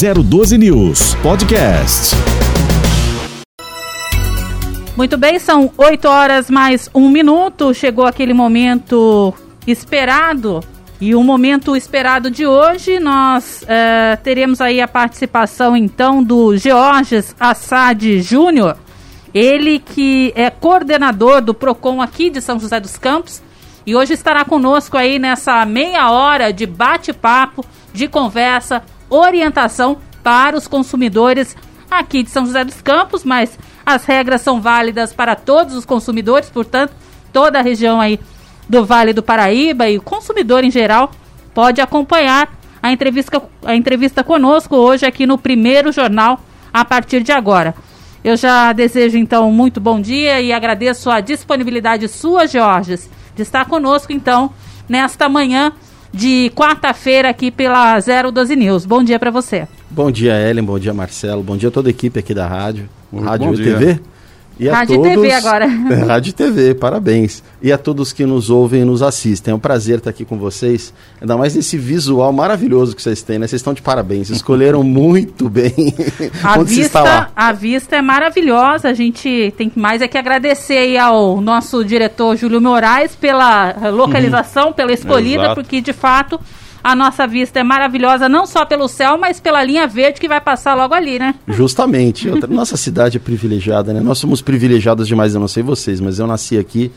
012 News Podcast. Muito bem, são 8 horas mais um minuto. Chegou aquele momento esperado. E o momento esperado de hoje, nós uh, teremos aí a participação então do Georges Assad Júnior, ele que é coordenador do PROCON aqui de São José dos Campos, e hoje estará conosco aí nessa meia hora de bate-papo, de conversa, orientação para os consumidores aqui de São José dos Campos, mas as regras são válidas para todos os consumidores, portanto, toda a região aí do Vale do Paraíba e o consumidor em geral pode acompanhar a entrevista, a entrevista conosco hoje aqui no primeiro jornal a partir de agora. Eu já desejo então muito bom dia e agradeço a disponibilidade sua, Georges, de estar conosco então nesta manhã de quarta-feira aqui pela 012 News. Bom dia para você. Bom dia, Ellen. Bom dia, Marcelo. Bom dia a toda a equipe aqui da rádio. Muito rádio bom e dia. TV. E Rádio todos... TV agora. É, Rádio e TV, parabéns. E a todos que nos ouvem e nos assistem. É um prazer estar aqui com vocês. Ainda mais nesse visual maravilhoso que vocês têm, né? Vocês estão de parabéns. Escolheram muito bem A onde está vista, lá. a vista é maravilhosa. A gente tem mais é que agradecer aí ao nosso diretor Júlio Moraes pela localização, pela escolhida, Exato. porque de fato a nossa vista é maravilhosa, não só pelo céu, mas pela linha verde que vai passar logo ali, né? Justamente. Nossa cidade é privilegiada, né? Nós somos privilegiados demais, eu não sei vocês, mas eu nasci aqui.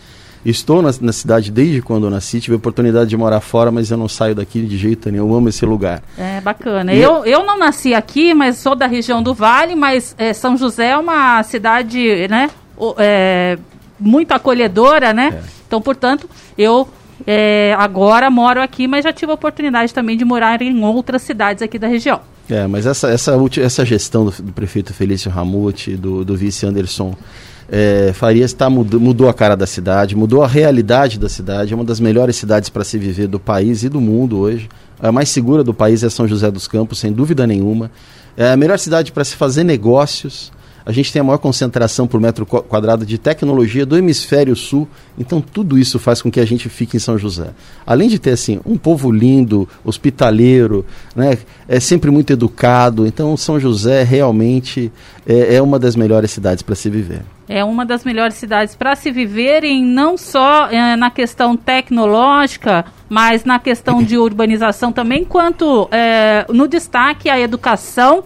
Estou na, na cidade desde quando eu nasci, tive a oportunidade de morar fora, mas eu não saio daqui de jeito nenhum. Eu amo esse lugar. É bacana. E Eu, eu não nasci aqui, mas sou da região do Vale, mas é, São José é uma cidade, né? é, muito acolhedora, né? É. Então, portanto, eu é, agora moro aqui, mas já tive a oportunidade também de morar em outras cidades aqui da região. É, mas essa, essa, essa gestão do, do prefeito Felício Ramute, do, do vice Anderson é, Farias, tá, mudou, mudou a cara da cidade, mudou a realidade da cidade. É uma das melhores cidades para se viver do país e do mundo hoje. A mais segura do país é São José dos Campos, sem dúvida nenhuma. É a melhor cidade para se fazer negócios. A gente tem a maior concentração por metro qua- quadrado de tecnologia do hemisfério sul. Então tudo isso faz com que a gente fique em São José. Além de ter assim um povo lindo, hospitaleiro, né, é sempre muito educado. Então São José realmente é, é uma das melhores cidades para se viver. É uma das melhores cidades para se viver em não só eh, na questão tecnológica, mas na questão de urbanização também, quanto eh, no destaque a educação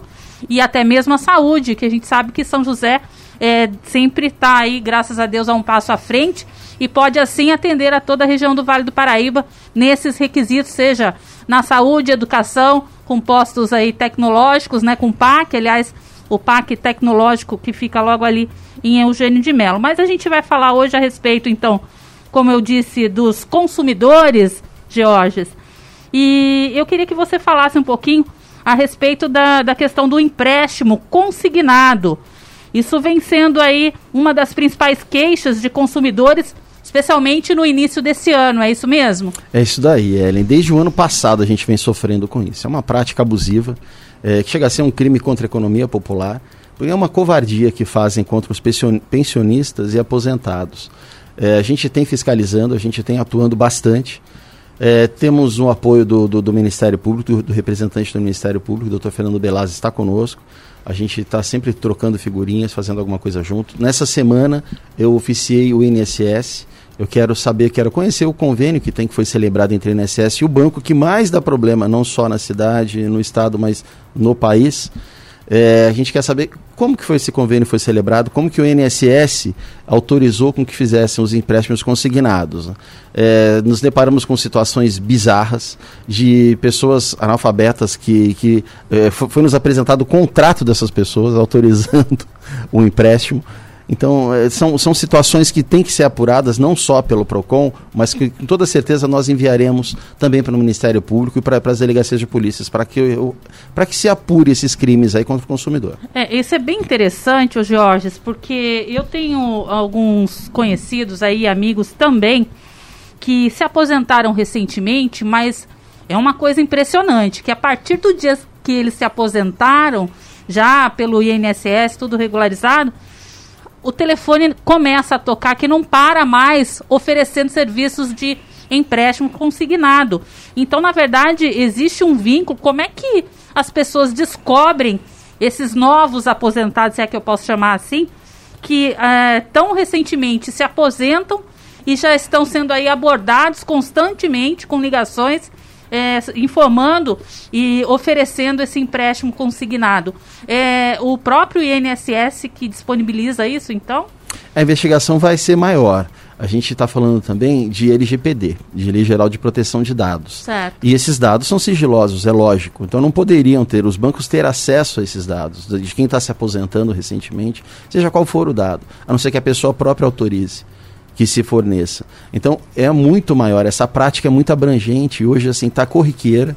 e até mesmo a saúde, que a gente sabe que São José eh, sempre está aí, graças a Deus, a um passo à frente e pode assim atender a toda a região do Vale do Paraíba nesses requisitos, seja na saúde, educação, com postos aí tecnológicos, né, com PAC, aliás, o PAC tecnológico que fica logo ali em Eugênio de Mello. Mas a gente vai falar hoje a respeito, então, como eu disse, dos consumidores, Georges. E eu queria que você falasse um pouquinho a respeito da, da questão do empréstimo consignado. Isso vem sendo aí uma das principais queixas de consumidores, especialmente no início desse ano, é isso mesmo? É isso daí, Ellen. Desde o ano passado a gente vem sofrendo com isso. É uma prática abusiva, é, que chega a ser um crime contra a economia popular, porque é uma covardia que fazem contra os pension- pensionistas e aposentados. É, a gente tem fiscalizando, a gente tem atuando bastante. É, temos um apoio do, do, do Ministério Público, do, do representante do Ministério Público, o Dr. Fernando Belaz está conosco. A gente está sempre trocando figurinhas, fazendo alguma coisa junto. Nessa semana eu oficiei o INSS. Eu quero saber, quero conhecer o convênio que tem que foi celebrado entre o INSS e o banco que mais dá problema, não só na cidade, no estado, mas no país. É, a gente quer saber como que foi esse convênio foi celebrado, como que o INSS autorizou com que fizessem os empréstimos consignados. né? É, nos deparamos com situações bizarras de pessoas analfabetas que, que é, fo- foi nos apresentado o contrato dessas pessoas autorizando o empréstimo. Então, eh, são, são situações que têm que ser apuradas não só pelo PROCON, mas que com toda certeza nós enviaremos também para o Ministério Público e para as delegacias de polícias, para que, eu- para que se apure esses crimes aí contra o consumidor. É, isso é bem interessante, ô Jorges, porque eu tenho alguns conhecidos aí, amigos também, que se aposentaram recentemente, mas é uma coisa impressionante, que a partir do dia que eles se aposentaram, já pelo INSS, tudo regularizado, o telefone começa a tocar que não para mais oferecendo serviços de empréstimo consignado. Então, na verdade, existe um vínculo. Como é que as pessoas descobrem esses novos aposentados, se é que eu posso chamar assim, que é, tão recentemente se aposentam e já estão sendo aí abordados constantemente com ligações é, informando e oferecendo esse empréstimo consignado. É o próprio INSS que disponibiliza isso, então? A investigação vai ser maior. A gente está falando também de LGPD, de Lei Geral de Proteção de Dados. Certo. E esses dados são sigilosos, é lógico. Então não poderiam ter os bancos ter acesso a esses dados, de quem está se aposentando recentemente, seja qual for o dado, a não ser que a pessoa própria autorize que se forneça. Então é muito maior, essa prática é muito abrangente, hoje assim está corriqueira.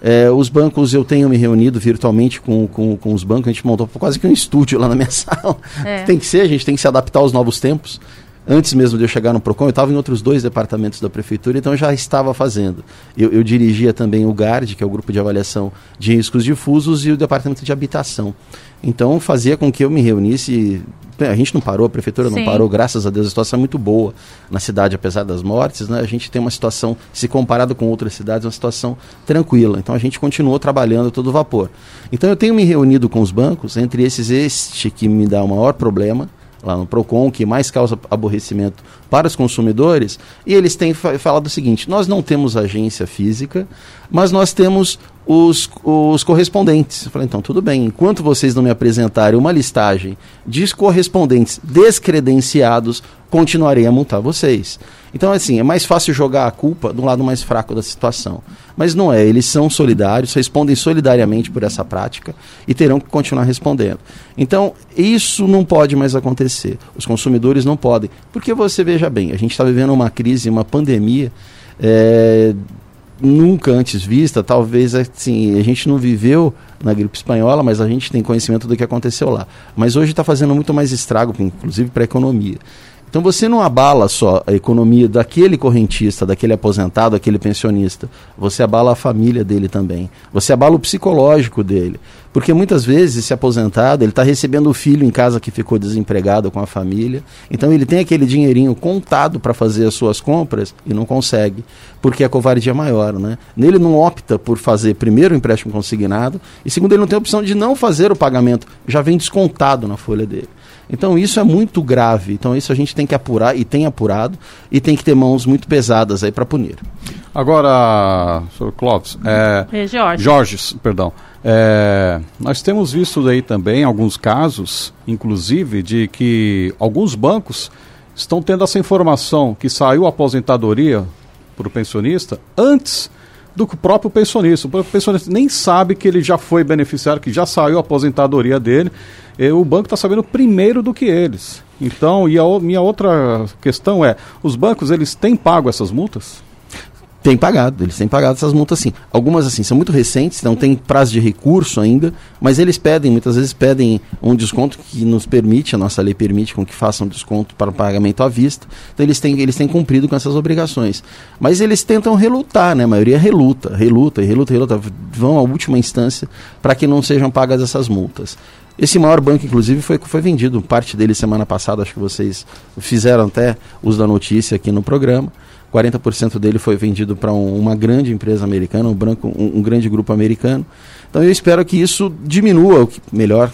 É, os bancos, eu tenho me reunido virtualmente com, com, com os bancos, a gente montou quase que um estúdio lá na minha sala. É. Tem que ser, a gente tem que se adaptar aos novos tempos. Antes mesmo de eu chegar no PROCON, eu estava em outros dois departamentos da prefeitura, então eu já estava fazendo. Eu, eu, dirigia também o GARD, que é o Grupo de Avaliação de Riscos Difusos, e o Departamento de Habitação. Então fazia com que eu me reunisse a gente não parou, a prefeitura Sim. não parou, graças a Deus, a situação é muito boa na cidade, apesar das mortes, né? A gente tem uma situação, se comparado com outras cidades, uma situação tranquila. Então a gente continuou trabalhando todo vapor. Então eu tenho me reunido com os bancos, entre esses este que me dá o maior problema, lá no PROCON, que mais causa aborrecimento para os consumidores, e eles têm falado o seguinte: nós não temos agência física, mas nós temos os, os correspondentes. Eu falei, então, tudo bem, enquanto vocês não me apresentarem uma listagem de correspondentes descredenciados, continuarei a multar vocês. Então, assim, é mais fácil jogar a culpa do lado mais fraco da situação. Mas não é, eles são solidários, respondem solidariamente por essa prática e terão que continuar respondendo. Então, isso não pode mais acontecer. Os consumidores não podem. Porque você veja bem, a gente está vivendo uma crise, uma pandemia. É, nunca antes vista, talvez assim, a gente não viveu na gripe espanhola, mas a gente tem conhecimento do que aconteceu lá. Mas hoje está fazendo muito mais estrago, inclusive para a economia. Então você não abala só a economia daquele correntista, daquele aposentado, daquele pensionista. Você abala a família dele também. Você abala o psicológico dele. Porque muitas vezes esse aposentado, ele está recebendo o filho em casa que ficou desempregado com a família. Então ele tem aquele dinheirinho contado para fazer as suas compras e não consegue, porque a covardia é maior, né? Nele não opta por fazer primeiro o empréstimo consignado e segundo ele não tem a opção de não fazer o pagamento, já vem descontado na folha dele. Então isso é muito grave. Então isso a gente tem que apurar e tem apurado e tem que ter mãos muito pesadas aí para punir. Agora, Sr. Clóvis, é, é Jorge. Jorge, perdão. É, nós temos visto aí também alguns casos, inclusive, de que alguns bancos estão tendo essa informação que saiu a aposentadoria para o pensionista antes do que o próprio pensionista. O próprio pensionista nem sabe que ele já foi beneficiário, que já saiu a aposentadoria dele. O banco está sabendo primeiro do que eles. Então, e a minha outra questão é, os bancos eles têm pago essas multas? Tem pagado, eles têm pagado essas multas sim. Algumas assim são muito recentes, não tem prazo de recurso ainda, mas eles pedem, muitas vezes pedem um desconto que nos permite, a nossa lei permite com que façam desconto para o pagamento à vista. Então eles têm, eles têm cumprido com essas obrigações. Mas eles tentam relutar, né? A maioria reluta, reluta reluta, reluta, vão à última instância para que não sejam pagas essas multas. Esse maior banco, inclusive, foi, foi vendido, parte dele semana passada, acho que vocês fizeram até uso da notícia aqui no programa. 40% dele foi vendido para um, uma grande empresa americana, um, branco, um, um, grande grupo americano. Então eu espero que isso diminua, o que, melhor,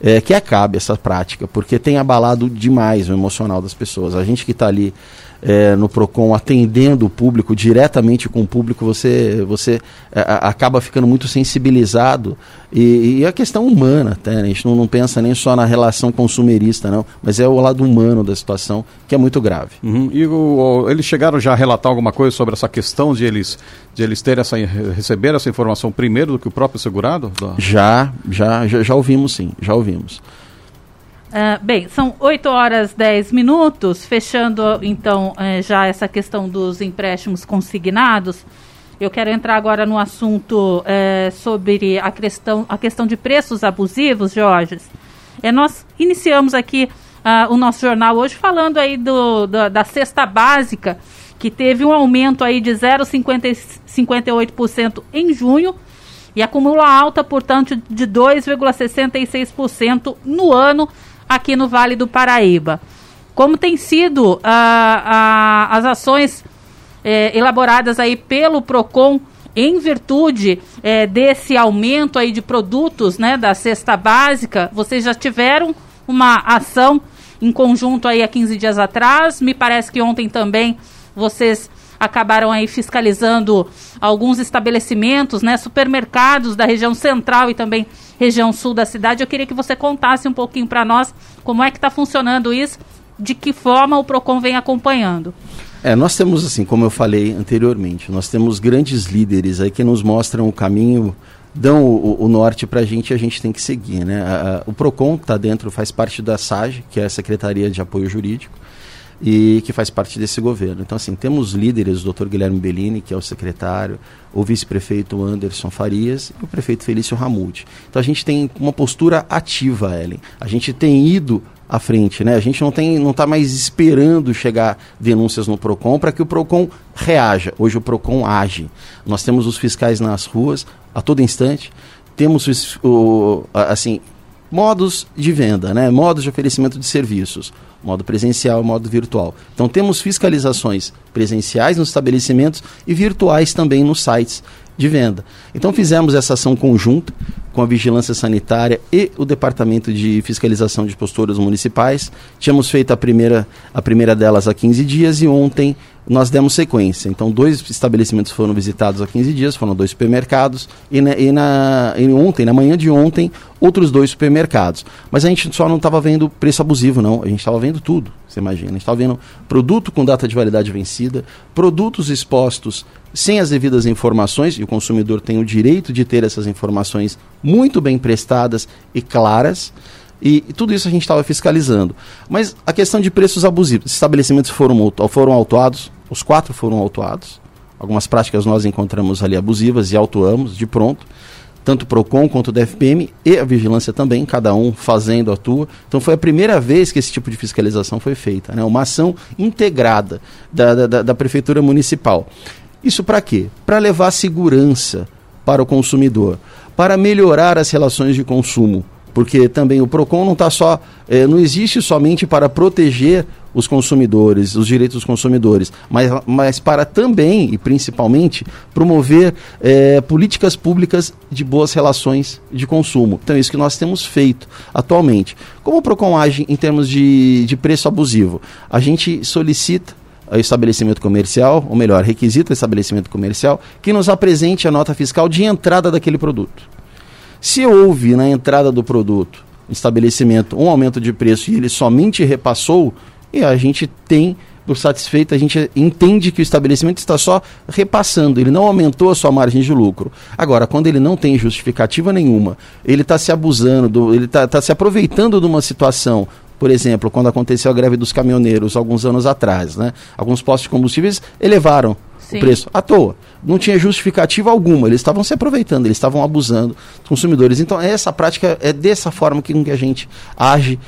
é, que acabe essa prática, porque tem abalado demais o emocional das pessoas. A gente que está ali é, no PROCON atendendo o público, diretamente com o público, você, você é, acaba ficando muito sensibilizado. E, e a questão humana, até, né? a gente não, não, pensa nem só na relação consumerista, não, mas é o lado humano da situação, que é muito grave. Uhum. E o, o, eles chegaram já a relatar alguma coisa sobre essa questão de eles, de eles terem essa, receber essa informação primeiro do que o próprio segurado? Já, já, já, já ouvimos sim, já ouvimos. Uh, bem, são 8 horas 10 minutos, fechando então uh, já essa questão dos empréstimos consignados. Eu quero entrar agora no assunto uh, sobre a questão, a questão de preços abusivos, Jorge. nós iniciamos aqui o nosso jornal hoje falando aí do, do, da cesta básica, que teve um aumento aí de 0,58% em junho e acumula alta, portanto, de 2,66% no ano aqui no Vale do Paraíba. Como tem sido uh, uh, as ações eh, elaboradas aí pelo PROCON em virtude é, desse aumento aí de produtos, né, da cesta básica, vocês já tiveram uma ação em conjunto aí há 15 dias atrás. Me parece que ontem também vocês acabaram aí fiscalizando alguns estabelecimentos, né, supermercados da região central e também região sul da cidade. Eu queria que você contasse um pouquinho para nós como é que está funcionando isso, de que forma o Procon vem acompanhando. É, nós temos assim, como eu falei anteriormente, nós temos grandes líderes aí que nos mostram o caminho dão o, o norte para a gente e a gente tem que seguir. Né? A, a, o PROCON está dentro, faz parte da SAGE, que é a Secretaria de Apoio Jurídico, e que faz parte desse governo. Então, assim, temos líderes, o Dr. Guilherme Bellini, que é o secretário, o vice-prefeito Anderson Farias e o prefeito Felício Ramute. Então, a gente tem uma postura ativa, Ellen. A gente tem ido à frente, né? A gente não tem, não está mais esperando chegar denúncias no Procon para que o Procon reaja. Hoje o Procon age. Nós temos os fiscais nas ruas a todo instante. Temos o, assim modos de venda, né? Modos de oferecimento de serviços modo presencial, modo virtual. Então temos fiscalizações presenciais nos estabelecimentos e virtuais também nos sites de venda. Então fizemos essa ação conjunta com a Vigilância Sanitária e o Departamento de Fiscalização de Posturas Municipais. Tínhamos feito a primeira, a primeira delas há 15 dias e ontem nós demos sequência. Então, dois estabelecimentos foram visitados há 15 dias, foram dois supermercados, e, na, e, na, e ontem, na manhã de ontem, outros dois supermercados. Mas a gente só não estava vendo preço abusivo, não. A gente estava vendo tudo, você imagina. A gente estava vendo produto com data de validade vencida, produtos expostos sem as devidas informações, e o consumidor tem o direito de ter essas informações muito bem prestadas e claras. E, e, tudo isso a gente estava fiscalizando. Mas a questão de preços abusivos, estabelecimentos foram, foram autuados, os quatro foram autuados. Algumas práticas nós encontramos ali abusivas e autuamos de pronto. Tanto o PROCON quanto o DFPM e a vigilância também, cada um fazendo a tua. Então foi a primeira vez que esse tipo de fiscalização foi feita. Né? Uma ação integrada da, da, da Prefeitura Municipal. Isso para quê? Para levar segurança para o consumidor, para melhorar as relações de consumo porque também o PROCON não está só, é, não existe somente para proteger os consumidores, os direitos dos consumidores, mas, mas para também e principalmente promover é, políticas públicas de boas relações de consumo. Então é isso que nós temos feito atualmente. Como o PROCON age em termos de, de preço abusivo? A gente solicita ao estabelecimento comercial, ou melhor, requisita o estabelecimento comercial, que nos apresente a nota fiscal de entrada daquele produto. Se houve na entrada do produto, estabelecimento, um aumento de preço e ele somente repassou, e a gente tem por satisfeito, a gente entende que o estabelecimento está só repassando, ele não aumentou a sua margem de lucro. Agora, quando ele não tem justificativa nenhuma, ele está se abusando, do, ele está tá se aproveitando de uma situação por exemplo, quando aconteceu a greve dos caminhoneiros alguns anos atrás, né? Alguns postos de combustíveis elevaram Sim. o preço à toa. Não tinha justificativa alguma, eles estavam se aproveitando, eles estavam abusando dos consumidores. Então, essa prática é dessa forma que, que a gente age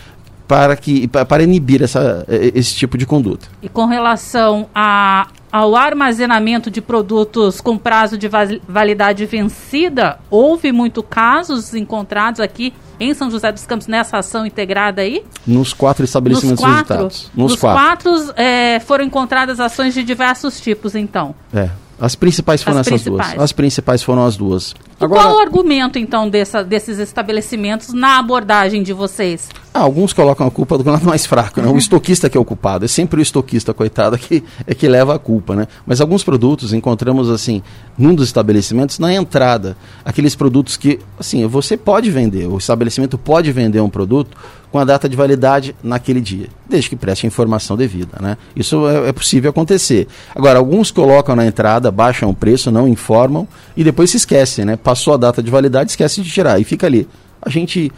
para, que, para inibir essa, esse tipo de conduta. E com relação a, ao armazenamento de produtos com prazo de validade vencida, houve muito casos encontrados aqui em São José dos Campos nessa ação integrada aí? Nos quatro estabelecimentos Nos quatro, visitados. Nos, Nos quatro, quatro é, foram encontradas ações de diversos tipos, então. É. As principais foram as essas principais. duas. As principais foram as duas. Agora, qual o argumento, então, dessa, desses estabelecimentos na abordagem de vocês? Ah, alguns colocam a culpa do lado mais fraco, né? O estoquista que é o culpado. É sempre o estoquista, coitado, que, é que leva a culpa, né? Mas alguns produtos encontramos, assim, num dos estabelecimentos, na entrada. Aqueles produtos que, assim, você pode vender, o estabelecimento pode vender um produto com a data de validade naquele dia, desde que preste a informação devida, né? Isso é, é possível acontecer. Agora, alguns colocam na entrada, baixam o preço, não informam e depois se esquecem, né? Passou a data de validade, esquece de tirar e fica ali. A gente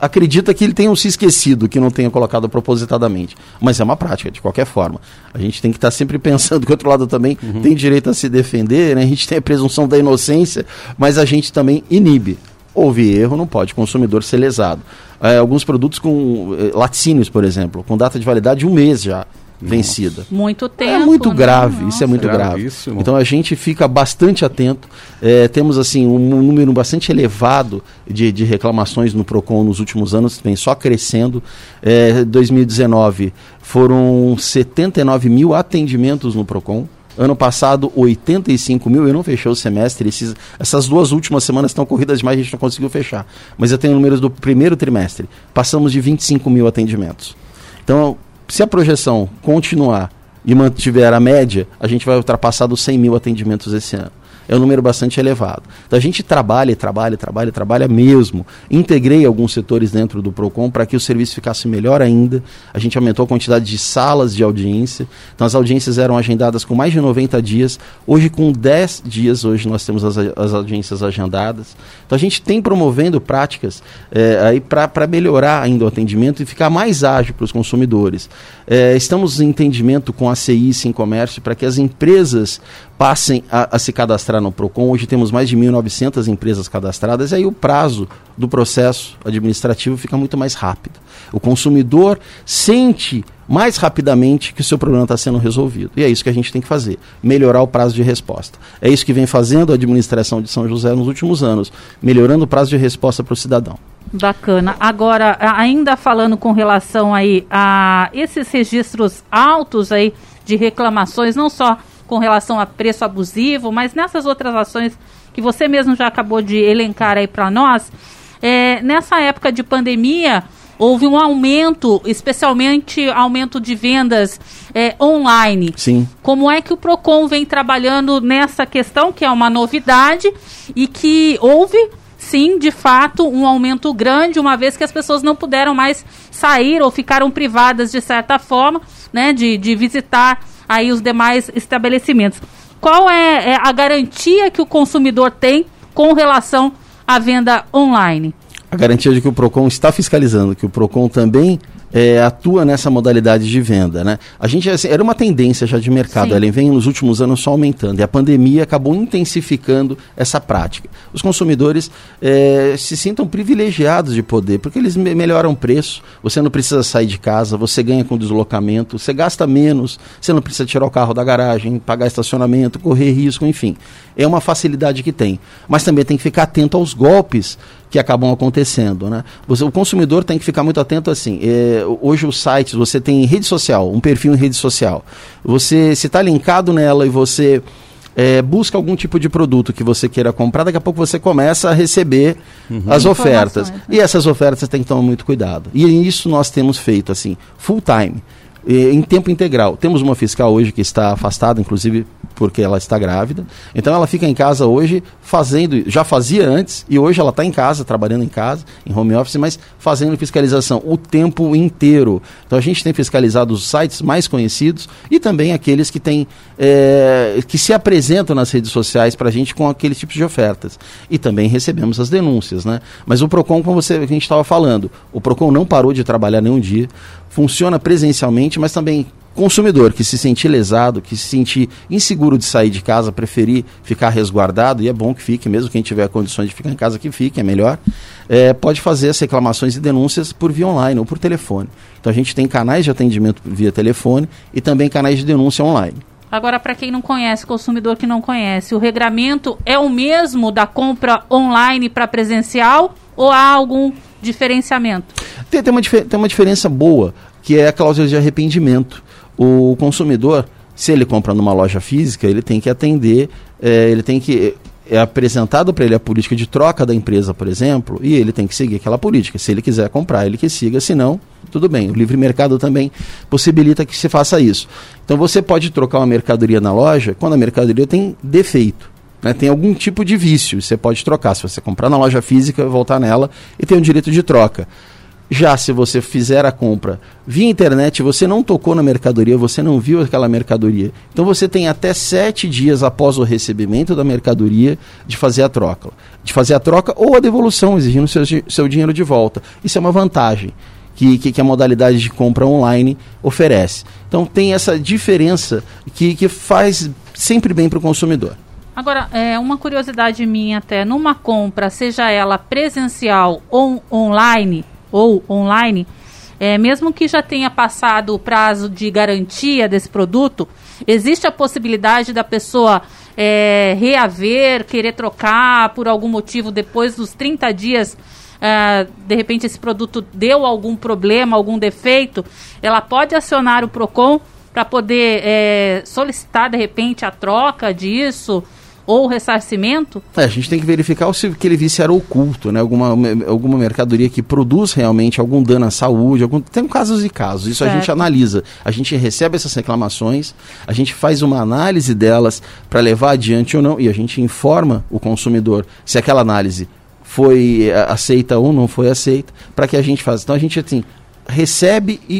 acredita que ele tenha se esquecido, que não tenha colocado propositadamente. Mas é uma prática, de qualquer forma. A gente tem que estar sempre pensando que o outro lado também uhum. tem direito a se defender, né? a gente tem a presunção da inocência, mas a gente também inibe. Houve erro, não pode consumidor ser lesado. É, alguns produtos com é, laticínios, por exemplo, com data de validade de um mês já vencida. Muito tempo. É muito né? grave, Nossa. isso é muito grave. Então a gente fica bastante atento. É, temos assim um número bastante elevado de, de, reclamações no Procon nos últimos anos, vem só crescendo. É, 2019 foram 79 mil atendimentos no Procon. Ano passado, 85 mil. Eu não fechei o semestre. Esses, essas duas últimas semanas estão corridas demais, a gente não conseguiu fechar. Mas eu tenho números do primeiro trimestre. Passamos de 25 mil atendimentos. Então, se a projeção continuar e mantiver a média, a gente vai ultrapassar dos 100 mil atendimentos esse ano é um número bastante elevado. Então a gente trabalha, trabalha, trabalha, trabalha mesmo. Integrei alguns setores dentro do PROCON para que o serviço ficasse melhor ainda. A gente aumentou a quantidade de salas de audiência. Então as audiências eram agendadas com mais de 90 dias. Hoje, com 10 dias, hoje nós temos as, as audiências agendadas. Então a gente tem promovendo práticas é, aí para melhorar ainda o atendimento e ficar mais ágil para os consumidores. É, estamos em entendimento com a CI Sim Comércio para que as empresas passem a, a, se cadastrar no PROCON. Hoje temos mais de 1.900 empresas cadastradas e aí o prazo do processo administrativo fica muito mais rápido. O consumidor sente mais rapidamente que o seu problema está sendo resolvido. E é isso que a gente tem que fazer, melhorar o prazo de resposta. É isso que vem fazendo a administração de São José nos últimos anos, melhorando o prazo de resposta para o cidadão. Bacana. Agora, ainda falando com relação aí a esses registros altos aí de reclamações, não só com relação a preço abusivo, mas nessas outras ações que você mesmo já acabou de elencar aí para nós, é, nessa época de pandemia, houve um aumento, especialmente aumento de vendas é, online. Sim. Como é que o Procon vem trabalhando nessa questão, que é uma novidade, e que houve sim, de fato, um aumento grande, uma vez que as pessoas não puderam mais sair ou ficaram privadas, de certa forma, né, de, de visitar aí os demais estabelecimentos. Qual é, é a garantia que o consumidor tem com relação à venda online? A garantia de que o PROCON está fiscalizando, que o PROCON também é, atua nessa modalidade de venda. Né? A gente assim, era uma tendência já de mercado, Sim. ela vem nos últimos anos só aumentando e a pandemia acabou intensificando essa prática. Os consumidores é, se sintam privilegiados de poder, porque eles me melhoram o preço, você não precisa sair de casa, você ganha com deslocamento, você gasta menos, você não precisa tirar o carro da garagem, pagar estacionamento, correr risco, enfim. É uma facilidade que tem. Mas também tem que ficar atento aos golpes que acabam acontecendo. Né? Você, o consumidor tem que ficar muito atento assim. É, hoje os sites, você tem rede social, um perfil em rede social. Você se está linkado nela e você é, busca algum tipo de produto que você queira comprar, daqui a pouco você começa a receber uhum. as ofertas. Né? E essas ofertas tem que tomar muito cuidado. E isso nós temos feito assim, full time em tempo integral. Temos uma fiscal hoje que está afastada, inclusive porque ela está grávida. Então ela fica em casa hoje fazendo, já fazia antes e hoje ela está em casa, trabalhando em casa, em home office, mas fazendo fiscalização o tempo inteiro. Então a gente tem fiscalizado os sites mais conhecidos e também aqueles que têm é, que se apresentam nas redes sociais para a gente com aqueles tipos de ofertas. E também recebemos as denúncias, né? Mas o Procon, como você, a gente estava falando, o Procon não parou de trabalhar nenhum dia, funciona presencialmente, mas também consumidor que se sentir lesado, que se sentir inseguro de sair de casa, preferir ficar resguardado, e é bom que fique, mesmo quem tiver condições de ficar em casa, que fique, é melhor, é, pode fazer as reclamações e denúncias por via online ou por telefone. Então a gente tem canais de atendimento via telefone e também canais de denúncia online. Agora, para quem não conhece, consumidor que não conhece, o regramento é o mesmo da compra online para presencial ou há algum diferenciamento? Tem, tem, uma, tem uma diferença boa, que é a cláusula de arrependimento o consumidor, se ele compra numa loja física, ele tem que atender, é, ele tem que é apresentado para ele a política de troca da empresa, por exemplo, e ele tem que seguir aquela política. Se ele quiser comprar, ele que siga, se não, tudo bem. O livre mercado também possibilita que se faça isso. Então você pode trocar uma mercadoria na loja quando a mercadoria tem defeito. Né, tem algum tipo de vício, você pode trocar. Se você comprar na loja física, voltar nela e tem o direito de troca. Já se você fizer a compra via internet, você não tocou na mercadoria, você não viu aquela mercadoria. Então você tem até sete dias após o recebimento da mercadoria de fazer a troca. De fazer a troca ou a devolução, exigindo seu, seu dinheiro de volta. Isso é uma vantagem que, que, que a modalidade de compra online oferece. Então tem essa diferença que, que faz sempre bem para o consumidor. Agora, é, uma curiosidade minha até, numa compra, seja ela presencial ou online, ou online, é, mesmo que já tenha passado o prazo de garantia desse produto, existe a possibilidade da pessoa é, reaver, querer trocar por algum motivo depois dos 30 dias. É, de repente esse produto deu algum problema, algum defeito, ela pode acionar o PROCON para poder é, solicitar de repente a troca disso ou ressarcimento? É, a gente tem que verificar se aquele vício era oculto, né? Alguma, alguma mercadoria que produz realmente algum dano à saúde. Algum... Tem casos e casos, isso certo. a gente analisa. A gente recebe essas reclamações, a gente faz uma análise delas para levar adiante ou não, e a gente informa o consumidor se aquela análise foi eh, aceita ou não foi aceita, para que a gente faça. Então a gente assim, recebe e,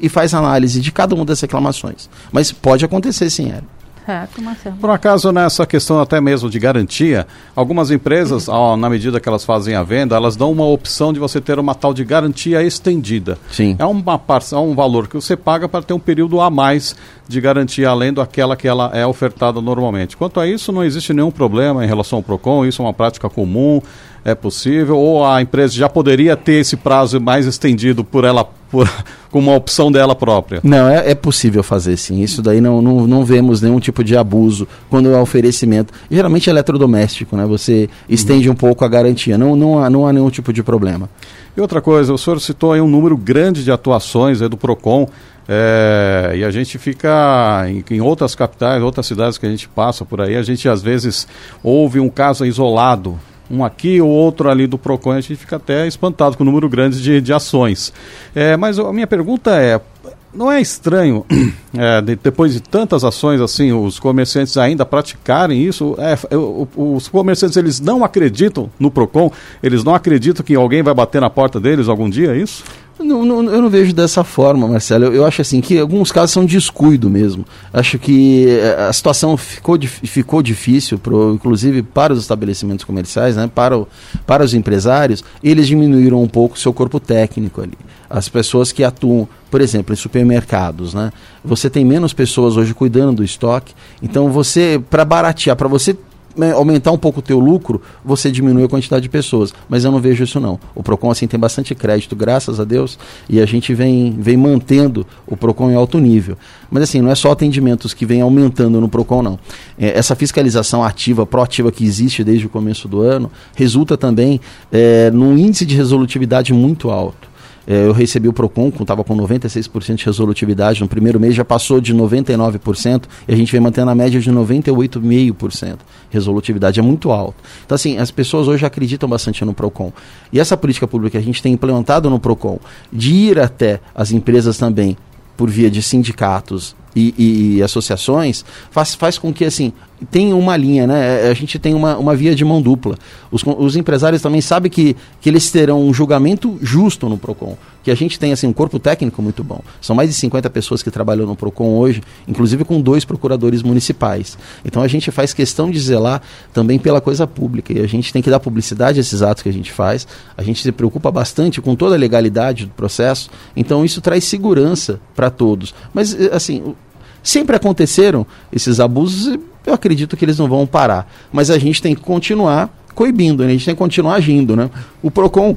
e, e, faz análise de cada uma das reclamações. Mas pode acontecer sim, Hélio. Certo, Marcelo. Por acaso, nessa questão até mesmo de garantia, algumas empresas, ó, na medida que elas fazem a venda, elas dão uma opção de você ter uma tal de garantia estendida. Sim. É, uma, é um valor que você paga para ter um período a mais de garantia, além daquela que ela é ofertada normalmente. Quanto a isso, não existe nenhum problema em relação ao PROCON, isso é uma prática comum, é possível, ou a empresa já poderia ter esse prazo mais estendido por ela por, como uma opção dela própria? Não, é, é, possível fazer sim. Isso daí não, não, não vemos nenhum tipo de abuso quando é oferecimento. Geralmente é eletrodoméstico, né? Você estende uhum. um pouco a garantia. Não, não, há, não há nenhum tipo de problema. E outra coisa, o senhor citou aí um número grande de atuações do PROCON. É, e a gente fica em, em, outras capitais, outras cidades que a gente passa por aí, a gente às vezes ouve um caso isolado um aqui ou outro ali do PROCON, a gente fica até espantado com o número grande de, de ações. É, mas a minha pergunta é, não é estranho, é, de, depois de tantas ações assim, os comerciantes ainda praticarem isso? É, é os comerciantes eles não acreditam no Procon, eles não acreditam que alguém vai bater na porta deles algum dia, é isso? Não, não, eu não vejo dessa forma, Marcelo. Eu, eu, acho assim que alguns casos são descuido mesmo. Acho que eh, a situação ficou, ficou difícil, pro, inclusive para os estabelecimentos comerciais, né, para, o, para os empresários. Eles diminuíram um pouco o seu corpo técnico ali. As pessoas que atuam, por exemplo, em supermercados, né? Você tem menos pessoas hoje cuidando do estoque. Então você, para baratear, para você aumentar um pouco o teu lucro, você diminui a quantidade de pessoas. Mas eu não vejo isso não. O Procon assim tem bastante crédito, graças a Deus, e a gente vem, vem mantendo o Procon em alto nível. Mas assim, não é só atendimentos que vem aumentando no Procon não. É, essa fiscalização ativa, proativa que existe desde o começo do ano, resulta também é, num índice de resolutividade muito alto. É, eu recebi o PROCON, estava com 96% de resolutividade no primeiro mês, já passou de 99% e a gente vem mantendo a média de 98,5%. Resolutividade é muito alta. Então, assim, as pessoas hoje acreditam bastante no PROCON. E essa política pública que a gente tem implementado no PROCON, de ir até as empresas também por via de sindicatos e, e, associações, faz, faz com que assim tem uma linha, né? É, a gente tem uma, uma via de mão dupla. Os, os empresários também sabem que, que eles terão um julgamento justo no PROCON. Que a gente tem assim, um corpo técnico muito bom. São mais de 50 pessoas que trabalham no PROCON hoje, inclusive com dois procuradores municipais. Então a gente faz questão de zelar também pela coisa pública. E a gente tem que dar publicidade a esses atos que a gente faz. A gente se preocupa bastante com toda a legalidade do processo. Então isso traz segurança para todos. Mas assim, Sempre aconteceram esses abusos, eu acredito que eles não vão parar. Mas a gente tem que continuar coibindo, né? a gente tem que continuar agindo. Né? O PROCON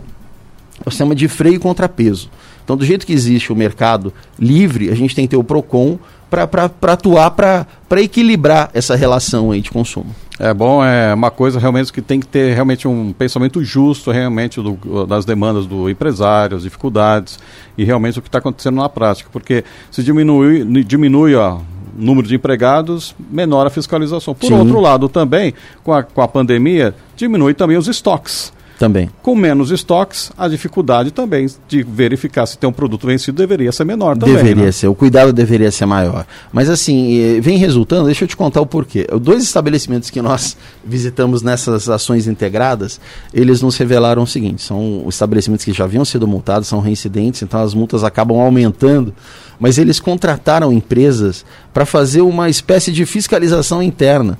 é o sistema de freio e contrapeso. Então, do jeito que existe o mercado livre, a gente tem que ter o PROCON para atuar para equilibrar essa relação aí de consumo. É bom, é uma coisa realmente que tem que ter realmente um pensamento justo realmente do, das demandas do empresário, as dificuldades e realmente o que está acontecendo na prática, porque se diminui, diminui ó, o número de empregados, menor a fiscalização. Por Sim. outro lado, também, com a, com a pandemia, diminui também os estoques. Também. Com menos estoques, a dificuldade também de verificar se tem um produto vencido deveria ser menor também. Deveria né? ser, o cuidado deveria ser maior. Mas assim, vem resultando, deixa eu te contar o porquê. Dois estabelecimentos que nós visitamos nessas ações integradas, eles nos revelaram o seguinte: são estabelecimentos que já haviam sido multados, são reincidentes, então as multas acabam aumentando. Mas eles contrataram empresas para fazer uma espécie de fiscalização interna.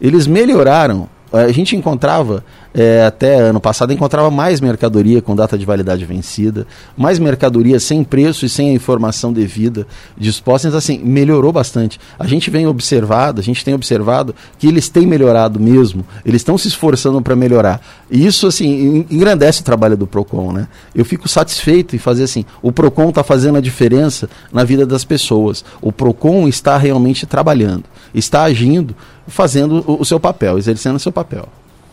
Eles melhoraram a gente encontrava, é, até ano passado, encontrava mais mercadoria com data de validade vencida, mais mercadoria sem preço e sem a informação devida disposta. Então, assim, melhorou bastante. A gente vem observado, a gente tem observado que eles têm melhorado mesmo, eles estão se esforçando para melhorar. E isso, assim, engrandece o trabalho do PROCON, né? Eu fico satisfeito em fazer assim, o PROCON está fazendo a diferença na vida das pessoas. O PROCON está realmente trabalhando, está agindo fazendo o, o seu papel, exercendo o seu papel.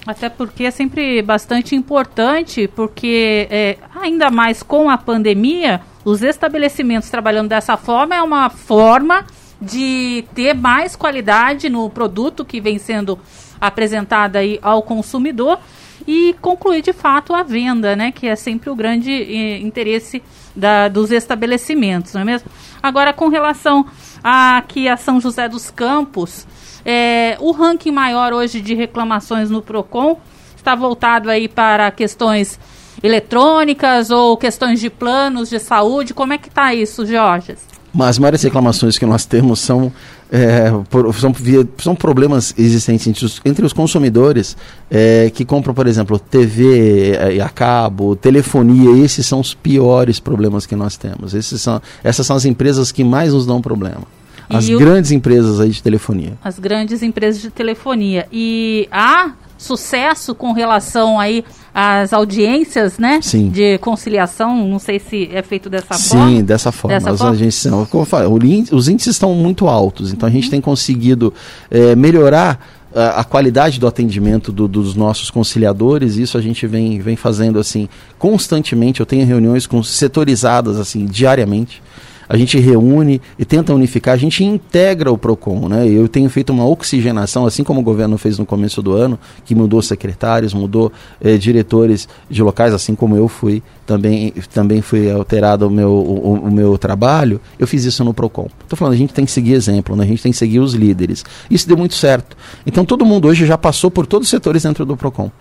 Até porque é sempre bastante importante, porque é, ainda mais com a pandemia, os estabelecimentos trabalhando dessa forma é uma forma de ter mais qualidade no produto que vem sendo apresentado aí ao consumidor e concluir de fato a venda, né, que é sempre o grande eh, interesse da, dos estabelecimentos, não é mesmo? Agora, com relação a, aqui a São José dos Campos, é, o ranking maior hoje de reclamações no PROCON está voltado aí para questões eletrônicas ou questões de planos de saúde. Como é que está isso, Jorge? Mas as maiores reclamações que nós temos são, é, por, são, são, problemas existentes entre os, entre os consumidores é, que compram, por exemplo, TV é, a cabo, telefonia. Esses são os piores problemas que nós temos. Esses são, essas são as empresas que mais nos dão problema. As e grandes o... empresas aí de telefonia. As grandes empresas de telefonia. E há sucesso com relação aí às audiências, né? Sim. De conciliação, não sei se é feito dessa Sim, forma. Sim, dessa forma. Dessa As forma? Agências, como eu falo, os índices estão muito altos, então uhum. a gente uhum. tem conseguido é, melhorar a, a, qualidade do atendimento do, dos nossos conciliadores, isso a gente vem, vem fazendo assim constantemente. Eu tenho reuniões com setorizadas assim diariamente a gente reúne e tenta unificar, a gente integra o PROCON. Né? Eu tenho feito uma oxigenação, assim como o governo fez no começo do ano, que mudou secretários, mudou eh, diretores de locais, assim como eu fui, também, também fui alterado o meu, o, o meu trabalho, eu fiz isso no PROCON. Estou falando, a gente tem que seguir exemplo, né? a gente tem que seguir os líderes. Isso deu muito certo. Então todo mundo hoje já passou por todos os setores dentro do PROCON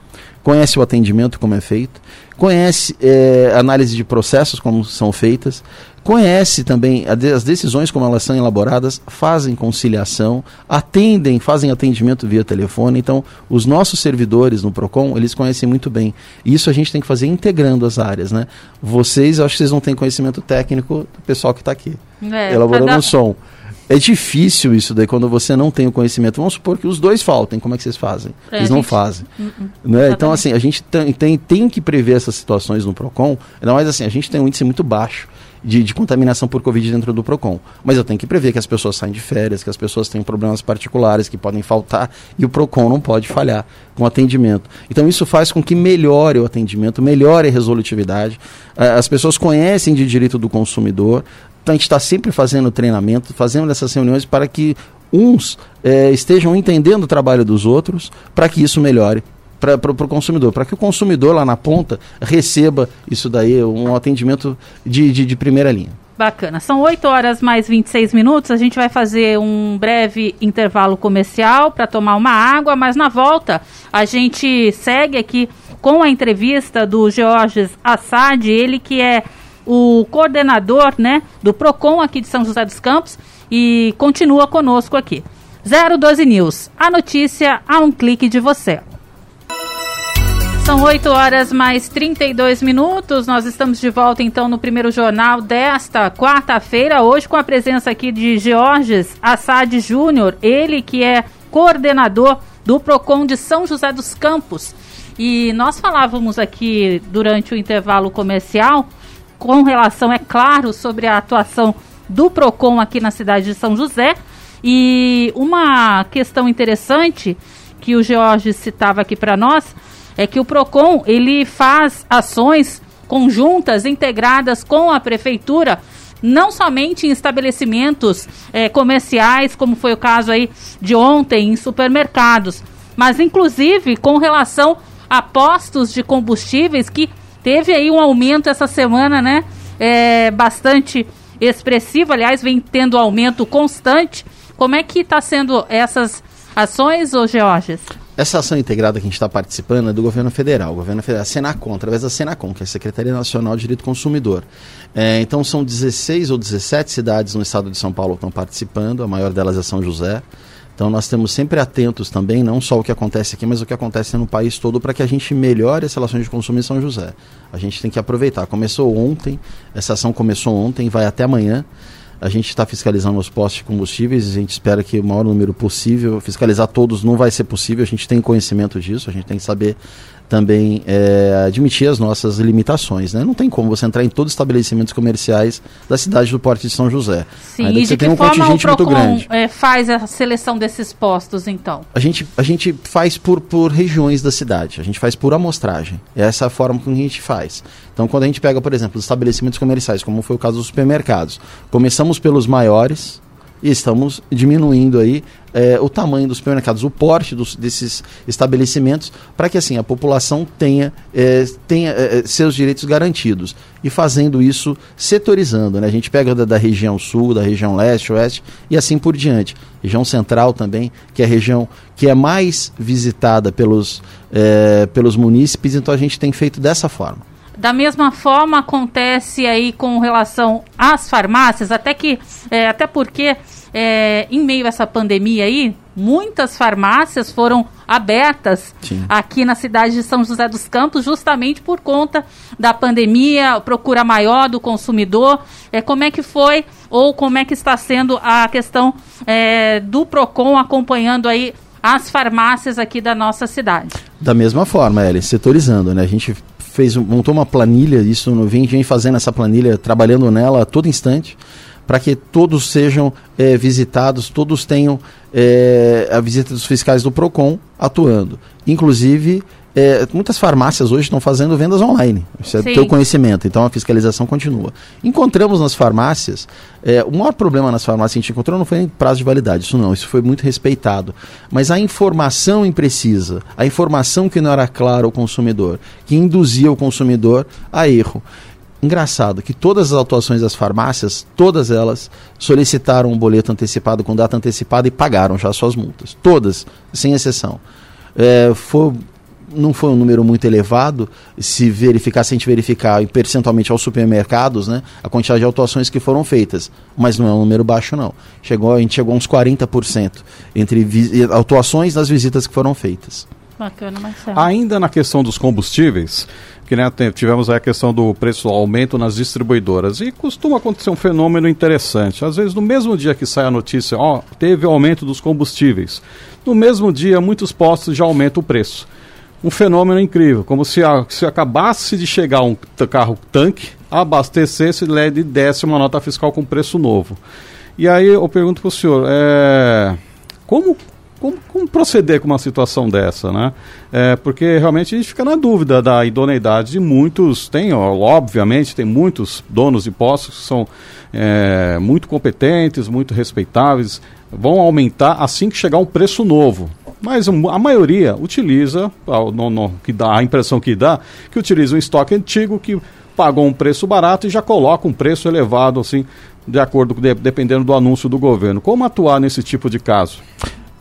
conhece o atendimento como é feito, conhece é, análise de processos como são feitas, conhece também as decisões como elas são elaboradas, fazem conciliação, atendem, fazem atendimento via telefone. Então, os nossos servidores no Procon, eles conhecem muito bem. E isso a gente tem que fazer integrando as áreas, né? Vocês, eu acho que vocês não têm conhecimento técnico do pessoal que está aqui, é, elaborando o um som. É difícil isso daí quando você não tem o conhecimento. Vamos supor que os dois faltem. Como é que vocês fazem? É, Eles não gente... fazem. Uh -uh. Né? Então, assim, a gente tem, tem, tem que prever essas situações no PROCON. Ainda mais assim, a gente tem um índice muito baixo de, de, contaminação por Covid dentro do PROCON. Mas eu tenho que prever que as pessoas saem de férias, que as pessoas têm problemas particulares que podem faltar e o PROCON não pode falhar com atendimento. Então isso faz com que melhore o atendimento, melhore a resolutividade. As pessoas conhecem de direito do consumidor, a gente está sempre fazendo treinamento, fazendo essas reuniões para que uns é, estejam entendendo o trabalho dos outros, para que isso melhore para o consumidor, para que o consumidor lá na ponta receba isso daí, um atendimento de, de, de primeira linha. Bacana. São 8 horas mais 26 minutos. A gente vai fazer um breve intervalo comercial para tomar uma água, mas na volta a gente segue aqui com a entrevista do Georges Assad, ele que é o coordenador né, do PROCON aqui de São José dos Campos e continua conosco aqui. 012 News, a notícia a um clique de você. São 8 horas mais 32 minutos. Nós estamos de volta então no primeiro jornal desta quarta-feira, hoje com a presença aqui de Georges Assad Júnior, ele que é coordenador do PROCON de São José dos Campos. E nós falávamos aqui durante o intervalo comercial com relação, é claro, sobre a atuação do PROCON aqui na cidade de São José. E uma questão interessante que o Jorge citava aqui para nós é que o PROCON ele faz ações conjuntas, integradas com a prefeitura, não somente em estabelecimentos é, comerciais, como foi o caso aí de ontem, em supermercados, mas inclusive com relação a postos de combustíveis que Teve aí um aumento essa semana, né? É, bastante expressivo, aliás, vem tendo aumento constante. Como é que está sendo essas ações, ô Georges? Essa ação integrada que a gente está participando é do governo federal, o governo federal, a Senacom, através da Senacom, que é a Secretaria Nacional de Direito do Consumidor. É, então são 16 ou 17 cidades no estado de São Paulo que estão participando, a maior delas é São José. Então nós estamos sempre atentos também, não só o que acontece aqui, mas o que acontece no país todo, para que a gente melhore as relações de consumo em São José. A gente tem que aproveitar. Começou ontem, essa ação começou ontem, vai até amanhã. A gente está fiscalizando os postos de combustíveis, a gente espera que o maior número possível. Fiscalizar todos não vai ser possível, a gente tem conhecimento disso, a gente tem que saber também é, admitir as nossas limitações. Né? Não tem como você entrar em todos os estabelecimentos comerciais da cidade do Porto de São José. Sim, Ainda e de que um forma o Procon é, faz a seleção desses postos, então? A gente, a gente faz por, por regiões da cidade, a gente faz por amostragem. É essa a forma que a gente faz. Então, quando a gente pega, por exemplo, os estabelecimentos comerciais, como foi o caso dos supermercados, começamos pelos maiores, e estamos diminuindo aí é, o tamanho dos supermercados, o porte dos, desses estabelecimentos, para que assim a população tenha, é, tenha é, seus direitos garantidos. E fazendo isso, setorizando. Né? A gente pega da, da, região sul, da região leste, oeste e assim por diante. Região central também, que é a região que é mais visitada pelos, pelos munícipes, então a gente tem feito dessa forma. Da mesma forma acontece aí com relação às farmácias, até que, é, até porque é, em meio a essa pandemia aí, muitas farmácias foram abertas Sim. aqui na cidade de São José dos Campos, justamente por conta da pandemia, procura maior do consumidor. É, como é que foi ou como é que está sendo a questão é, do PROCON acompanhando aí as farmácias aqui da nossa cidade? Da mesma forma, Ellen, setorizando, né? A gente fez, montou uma planilha, isso no vem, vem fazendo essa planilha, trabalhando nela a todo instante, para que todos sejam é, visitados, todos tenham é, a visita dos fiscais do PROCON atuando. Inclusive, é, muitas farmácias hoje estão fazendo vendas online. Isso é Sim. teu conhecimento, então a fiscalização continua. Encontramos nas farmácias, é, o maior problema nas farmácias que a gente encontrou não foi em prazo de validade, isso não, isso foi muito respeitado. Mas a informação imprecisa, a informação que não era clara ao consumidor, que induzia o consumidor a erro. Engraçado que todas as atuações das farmácias, todas elas solicitaram um boleto antecipado com data antecipada e pagaram já suas multas. Todas, sem exceção. É, foi não foi um número muito elevado, se verificar, se a gente verificar percentualmente aos supermercados, né, a quantidade de autuações que foram feitas, mas não é um número baixo não. Chegou, a gente chegou a uns 40% entre autuações das visitas que foram feitas. Bacana, Marcelo. Ainda na questão dos combustíveis, que né, tivemos a questão do preço aumento nas distribuidoras e costuma acontecer um fenômeno interessante. Às vezes, no mesmo dia que sai a notícia, ó, teve aumento dos combustíveis, no mesmo dia muitos postos já aumentam o preço um fenômeno incrível, como se, a, se acabasse de chegar um carro tanque, abastecesse e desse uma nota fiscal com preço novo. E aí eu pergunto para o senhor, é, como, como, como, proceder com uma situação dessa, né? É, porque realmente a gente fica na dúvida da idoneidade de muitos, tem, ó, obviamente, tem muitos donos de postos que são é, muito competentes, muito respeitáveis, vão aumentar assim que chegar um preço novo. Mas a maioria utiliza, que dá, a impressão que dá, que utiliza um estoque antigo que pagou um preço barato e já coloca um preço elevado, assim, de acordo, de, dependendo do anúncio do governo. Como atuar nesse tipo de caso?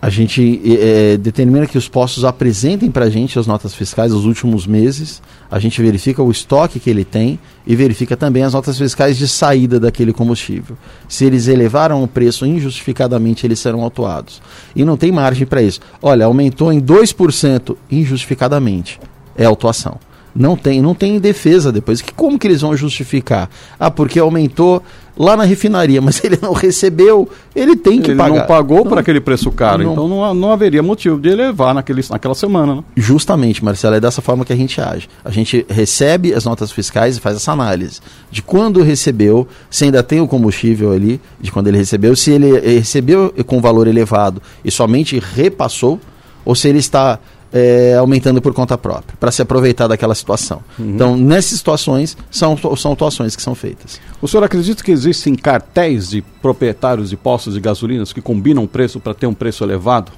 A gente é, determina que os postos apresentem para a gente as notas fiscais dos últimos meses, a gente verifica o estoque que ele tem e verifica também as notas fiscais de saída daquele combustível. Se eles elevaram o preço injustificadamente, eles serão autuados. E não tem margem para isso. Olha, aumentou em 2% injustificadamente. É autuação. Não tem, não tem defesa depois. Que como que eles vão justificar? Ah, porque aumentou lá na refinaria, mas ele não recebeu, ele tem que ele pagar. Ele não pagou por aquele preço caro, não, então não, não haveria motivo de elevar naquele, naquela semana. Né? Justamente, Marcelo, é dessa forma que a gente age. A gente recebe as notas fiscais e faz essa análise de quando recebeu, se ainda tem o combustível ali, de quando ele recebeu, se ele recebeu com valor elevado e somente repassou, ou se ele está é, aumentando por conta própria, para se aproveitar daquela situação. Uhum. Então, nessas situações, são, são atuações que são feitas. O senhor acredita que existem cartéis de proprietários de postos de gasolinas que combinam preço para ter um preço elevado?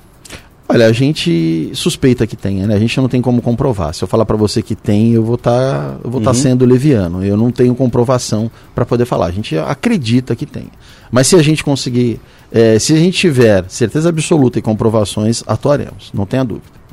Olha, a gente suspeita que tenha, né? A gente não tem como comprovar. Se eu falar para você que tem, eu vou estar tá, tá uhum. sendo leviano. Eu não tenho comprovação para poder falar. A gente acredita que tem. Mas se a gente conseguir, é, se a gente tiver certeza absoluta e comprovações, atuaremos. Não tenha dúvida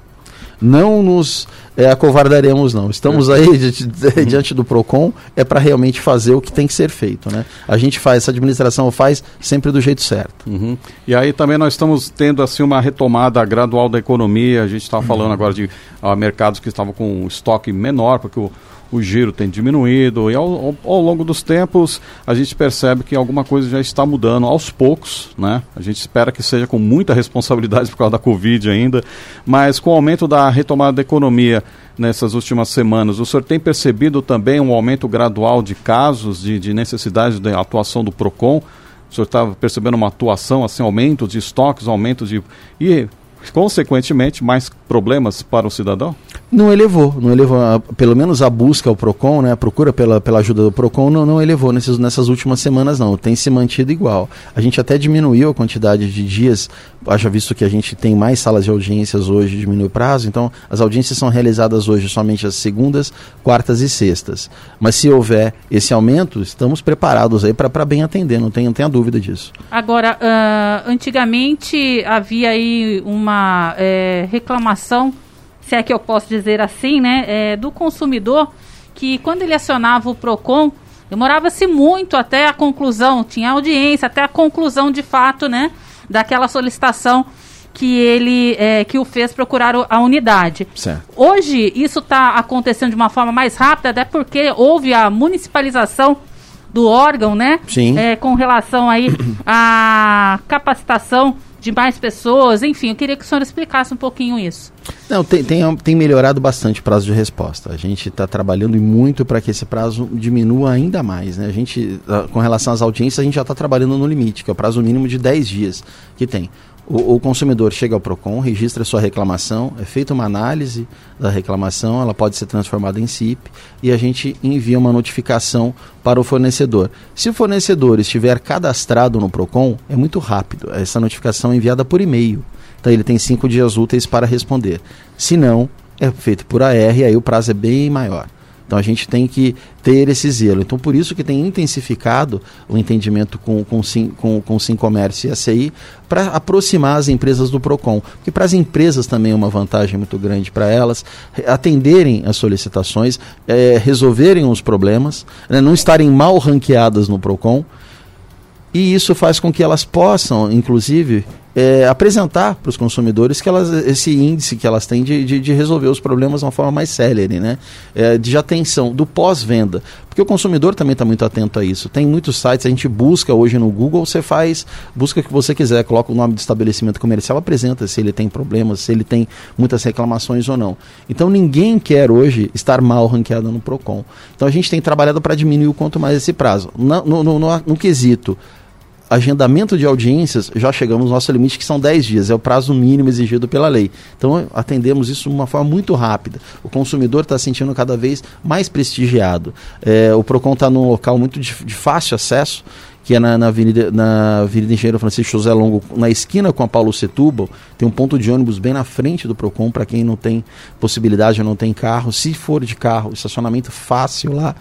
não nos é, acovardaremos, não. Estamos é. aí diante, uhum. diante do PROCON, é para realmente fazer o que tem que ser feito. Né? A gente faz, essa administração faz sempre do jeito certo. Uhum. E aí também nós estamos tendo assim uma retomada gradual da economia. A gente estava falando uhum. agora de uh, mercados que estavam com um estoque menor, porque o, o giro tem diminuído e ao, ao, longo dos tempos a gente percebe que alguma coisa já está mudando aos poucos, né? A gente espera que seja com muita responsabilidade por causa da Covid ainda, mas com o aumento da retomada da economia nessas últimas semanas, o senhor tem percebido também um aumento gradual de casos, de, de necessidade de atuação do PROCON? O senhor está percebendo uma atuação, assim, aumento de estoques, aumento de... E consequentemente, mais problemas para o cidadão? Não elevou, não elevou. Pelo menos a busca ao PROCON, né, a procura pela, pela ajuda do PROCON não, não elevou nesses, nessas últimas semanas, não. Tem se mantido igual. A gente até diminuiu a quantidade de dias, haja visto que a gente tem mais salas de audiências hoje, diminuiu o prazo, então as audiências são realizadas hoje somente às segundas, quartas e sextas. Mas se houver esse aumento, estamos preparados aí para bem atender, não tenha, não tenha dúvida disso. Agora, uh, antigamente havia aí uma é, reclamação se é que eu posso dizer assim, né, é, do consumidor que quando ele acionava o PROCON, demorava-se muito até a conclusão, tinha audiência, até a conclusão de fato, né, daquela solicitação que ele é, que o fez procurar a unidade. Certo. Hoje isso está acontecendo de uma forma mais rápida, até porque houve a municipalização do órgão, né? Sim. É, com relação aí à capacitação de mais pessoas, enfim, eu queria que o senhor explicasse um pouquinho isso. Não, tem, tem, tem melhorado bastante o prazo de resposta. A gente está trabalhando muito para que esse prazo diminua ainda mais. Né? A gente, ah, com relação às audiências, a gente já está trabalhando no limite, que é o prazo mínimo de 10 dias que tem. O, o, consumidor chega ao PROCON, registra sua reclamação, é feita uma análise da reclamação, ela pode ser transformada em CIP e a gente envia uma notificação para o fornecedor. Se o fornecedor estiver cadastrado no PROCON, é muito rápido. Essa notificação é enviada por e-mail. Então ele tem cinco dias úteis para responder. Se não, é feito por AR e aí o prazo é bem maior. Então a gente tem que ter esse zelo. Então por isso que tem intensificado o entendimento com, com, sim, com, com Sim Comércio e a CI para aproximar as empresas do PROCON. Porque para as empresas também é uma vantagem muito grande para elas atenderem as solicitações, é, resolverem os problemas, né, não estarem mal ranqueadas no PROCON. E isso faz com que elas possam, inclusive, é, apresentar para os consumidores que elas, esse índice que elas têm de, de, de resolver os problemas de uma forma mais célere, né? É, de atenção, do pós-venda. Porque o consumidor também está muito atento a isso. Tem muitos sites, a gente busca hoje no Google, você faz, busca o que você quiser, coloca o nome do estabelecimento comercial, apresenta se ele tem problemas, se ele tem muitas reclamações ou não. Então ninguém quer hoje estar mal ranqueado no PROCON. Então a gente tem trabalhado para diminuir o quanto mais esse prazo. No, no, no, no quesito agendamento de audiências, já chegamos no nosso limite, que são 10 dias, é o prazo mínimo exigido pela lei. Então, atendemos isso de uma forma muito rápida. O consumidor está se sentindo cada vez mais prestigiado. É, o PROCON está num local muito de, de fácil acesso, que é na, na, Avenida, na Avenida Engenheiro Francisco José Longo, na esquina com a Paulo Setúbal, tem um ponto de ônibus bem na frente do PROCON, para quem não tem possibilidade não tem carro. Se for de carro, estacionamento fácil lá.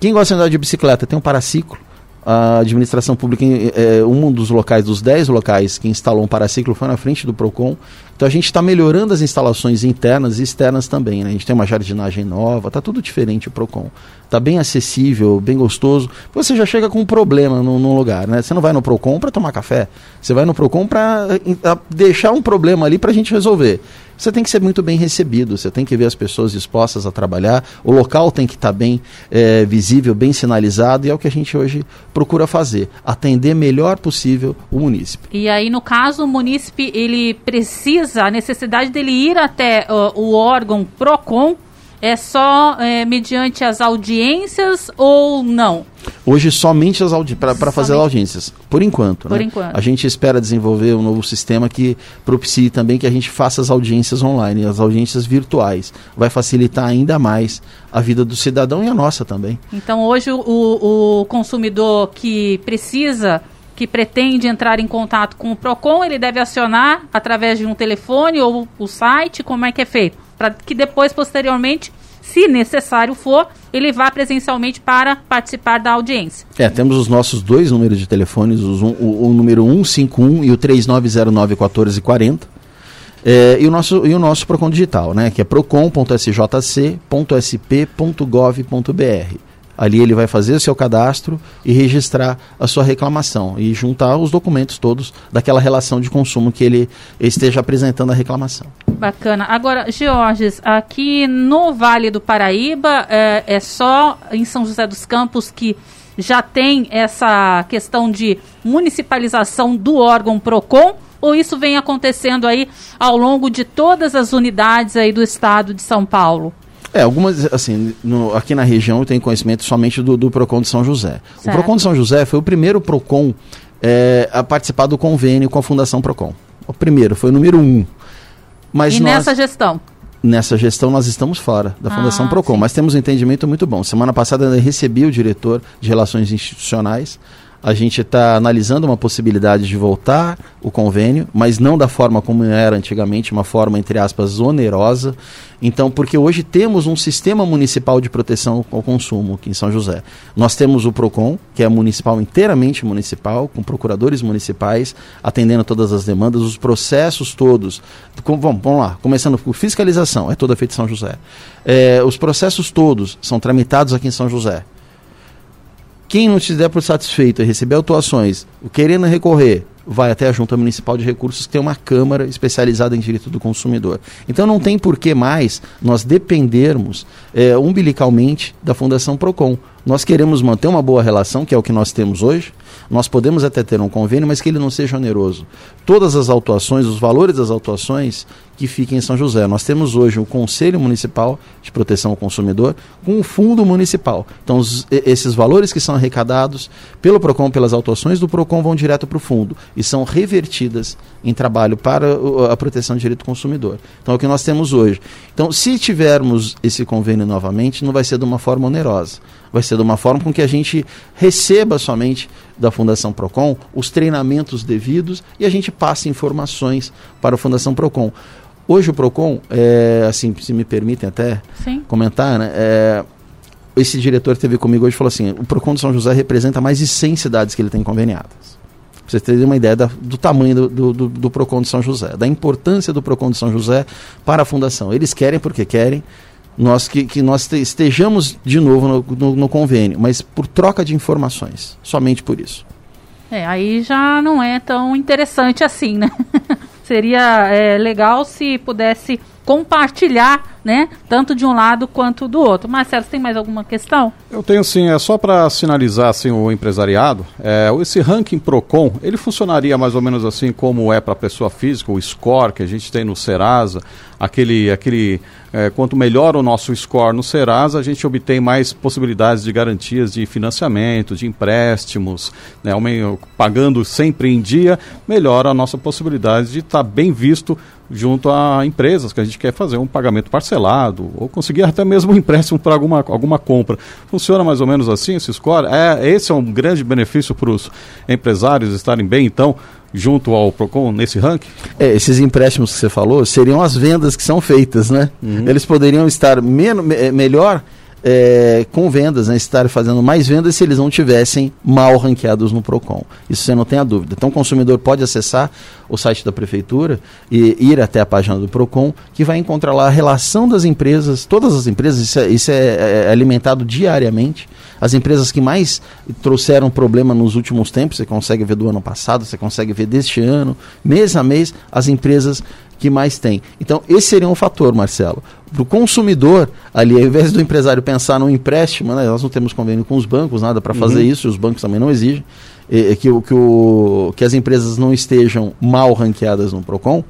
Quem gosta de andar de bicicleta, tem um paraciclo a administração pública, é, um dos locais, dos 10 locais que instalou um paraciclo foi na frente do PROCON. Então a gente está melhorando as instalações internas e externas também. Né? A gente tem uma jardinagem nova, está tudo diferente o PROCON. Está bem acessível, bem gostoso. Você já chega com um problema no lugar. Né? Você não vai no PROCON para tomar café. Você vai no PROCON para deixar um problema ali para a gente resolver você tem que ser muito bem recebido, você tem que ver as pessoas dispostas a trabalhar, o local tem que estar tá bem é, visível, bem sinalizado, e é o que a gente hoje procura fazer, atender melhor possível o munícipe. E aí, no caso, o munícipe, ele precisa, a necessidade dele ir até uh, o órgão PROCON, é só é, mediante as audiências ou não? Hoje somente as audi para fazer audiências, por enquanto. Por né? enquanto. A gente espera desenvolver um novo sistema que propicie também que a gente faça as audiências online, as audiências virtuais. Vai facilitar ainda mais a vida do cidadão e a nossa também. Então hoje o, o consumidor que precisa que pretende entrar em contato com o PROCON, ele deve acionar através de um telefone ou o site, como é que é feito? Para que depois, posteriormente, se necessário for, ele vá presencialmente para participar da audiência. É, temos os nossos dois números de telefones, um, o, o, número 151 e o 3909-1440. É, e, o nosso, e o nosso PROCON digital, né, que é procon.sjc.sp.gov.br. Ali ele vai fazer o seu cadastro e registrar a sua reclamação e juntar os documentos todos daquela relação de consumo que ele esteja apresentando a reclamação. Bacana. Agora, Georges, aqui no Vale do Paraíba é, é só em São José dos Campos que já tem essa questão de municipalização do órgão PROCON ou isso vem acontecendo aí ao longo de todas as unidades aí do estado de São Paulo? É, algumas, assim, no, aqui na região eu tenho conhecimento somente do, do PROCON de São José. Certo. O PROCON de São José foi o primeiro PROCON é, a participar do convênio com a Fundação PROCON. O primeiro, foi o número um. Mas e nós, nessa gestão? Nessa gestão nós estamos fora da Fundação ah, PROCON, sim. mas temos um entendimento muito bom. Semana passada eu recebi o diretor de Relações Institucionais, a gente está analisando uma possibilidade de voltar o convênio, mas não da forma como era antigamente, uma forma, entre aspas, onerosa. Então, porque hoje temos um sistema municipal de proteção ao consumo aqui em São José. Nós temos o PROCON, que é municipal, inteiramente municipal, com procuradores municipais, atendendo todas as demandas, os processos todos. Com, vamos, lá, começando por fiscalização, é toda feita em São José. É, os processos todos são tramitados aqui em São José. Quem não se der por satisfeito e receber autuações, querendo recorrer, vai até a Junta Municipal de Recursos, que tem uma Câmara especializada em direito do consumidor. Então não tem por que mais nós dependermos é, umbilicalmente da Fundação PROCON. Nós queremos manter uma boa relação, que é o que nós temos hoje, nós podemos até ter um convênio, mas que ele não seja oneroso. Todas as autuações, os valores das autuações, que fiquem em São José. Nós temos hoje o Conselho Municipal de Proteção ao Consumidor com o Fundo Municipal. Então, os, esses valores que são arrecadados pelo PROCON, pelas autuações do PROCON, vão direto para o fundo e são revertidas em trabalho para a proteção do direito do consumidor. Então, é o que nós temos hoje. Então, se tivermos esse convênio novamente, não vai ser de uma forma onerosa vai ser de uma forma com que a gente receba somente da Fundação Procon os treinamentos devidos e a gente passe informações para a Fundação Procon. Hoje o Procon, é, assim, se me permitem até Sim. comentar, né, é, esse diretor teve comigo hoje e falou assim: o Procon de São José representa mais de 100 cidades que ele tem conveniadas. Pra vocês terem uma ideia da, do tamanho do, do, do, Procon de São José, da importância do Procon de São José para a fundação. Eles querem porque querem, nós que, que nós estejamos de novo no, no, no, convênio, mas por troca de informações, somente por isso. É, aí já não é tão interessante assim, né? Seria é, legal se pudesse compartilhar, né? Tanto de um lado quanto do outro. Marcelo, você tem mais alguma questão? Eu tenho sim, é só para sinalizar assim, o empresariado, é, esse ranking Procon, ele funcionaria mais ou menos assim como é para a pessoa física, o score que a gente tem no Serasa, aquele, aquele é, quanto melhor o nosso score no Serasa, a gente obtém mais possibilidades de garantias de financiamento, de empréstimos, né, pagando sempre em dia, melhora a nossa possibilidade de estar tá bem visto junto a empresas que a gente quer fazer um pagamento parcelado ou conseguir até mesmo um empréstimo para alguma, alguma compra. Funciona mais ou menos assim esse score? É, esse é um grande benefício para os empresários estarem bem, então, junto ao Procon nesse ranking? É, esses empréstimos que você falou seriam as vendas que são feitas, né? Uhum. Eles poderiam estar menos, me, melhor é, com vendas, né, estar fazendo mais vendas se eles não tivessem mal ranqueados no PROCON. Isso você não tem a dúvida. Então o consumidor pode acessar o site da prefeitura e ir até a página do PROCON, que vai encontrar lá a relação das empresas, todas as empresas, isso é, isso é, é, alimentado diariamente. As empresas que mais trouxeram problema nos últimos tempos, você consegue ver do ano passado, você consegue ver deste ano, mês a mês, as empresas que mais tem. Então, esse seria um fator, Marcelo. Para o consumidor, ali, ao invés do empresário pensar no empréstimo, né, nós não temos convênio com os bancos, nada para fazer uhum. isso, os bancos também não exigem, é, que, que, o, que as empresas não estejam mal ranqueadas no PROCON.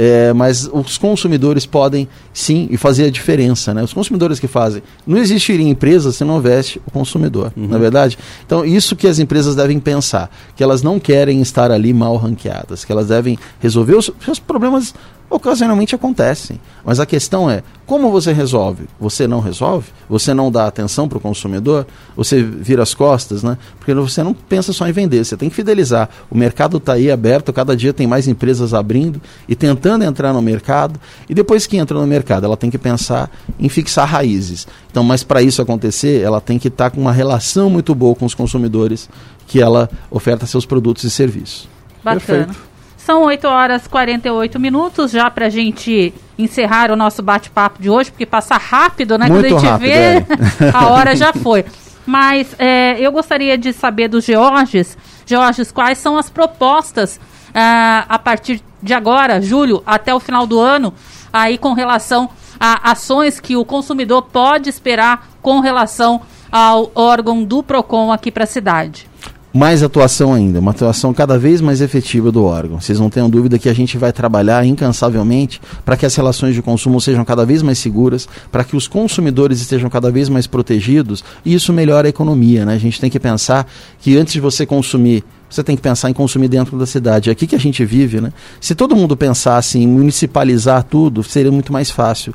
É, mas os consumidores podem sim e fazer a diferença, né? Os consumidores que fazem. Não existiria empresa se não houvesse o consumidor, uhum. na é verdade? Então, isso que as empresas devem pensar, que elas não querem estar ali mal ranqueadas, que elas devem resolver os seus problemas ocasionalmente acontecem. Mas a questão é, como você resolve? Você não resolve? Você não dá atenção para o consumidor? Você vira as costas, né? Porque você não pensa só em vender, você tem que fidelizar. O mercado está aí aberto, cada dia tem mais empresas abrindo e tentando entrar no mercado. E depois que entra no mercado, ela tem que pensar em fixar raízes. Então, mas para isso acontecer, ela tem que estar tá com uma relação muito boa com os consumidores que ela oferta seus produtos e serviços. Bacana. Perfeito. São 8 horas e 48 minutos já para a gente encerrar o nosso bate-papo de hoje, porque passa rápido, né? Muito Quando a gente rápido, vê, é. a hora já foi. Mas é, eu gostaria de saber dos Georges, Georges, quais são as propostas ah, a partir de agora, julho, até o final do ano, aí com relação a ações que o consumidor pode esperar com relação ao órgão do PROCON aqui para a cidade? Mais atuação ainda, uma atuação cada vez mais efetiva do órgão. Vocês não tenham dúvida que a gente vai trabalhar incansavelmente para que as relações de consumo sejam cada vez mais seguras, para que os consumidores estejam cada vez mais protegidos e isso melhora a economia. Né? A gente tem que pensar que antes de você consumir você tem que pensar em consumir dentro da cidade. É aqui que a gente vive, né? Se todo mundo pensasse em municipalizar tudo, seria muito mais fácil.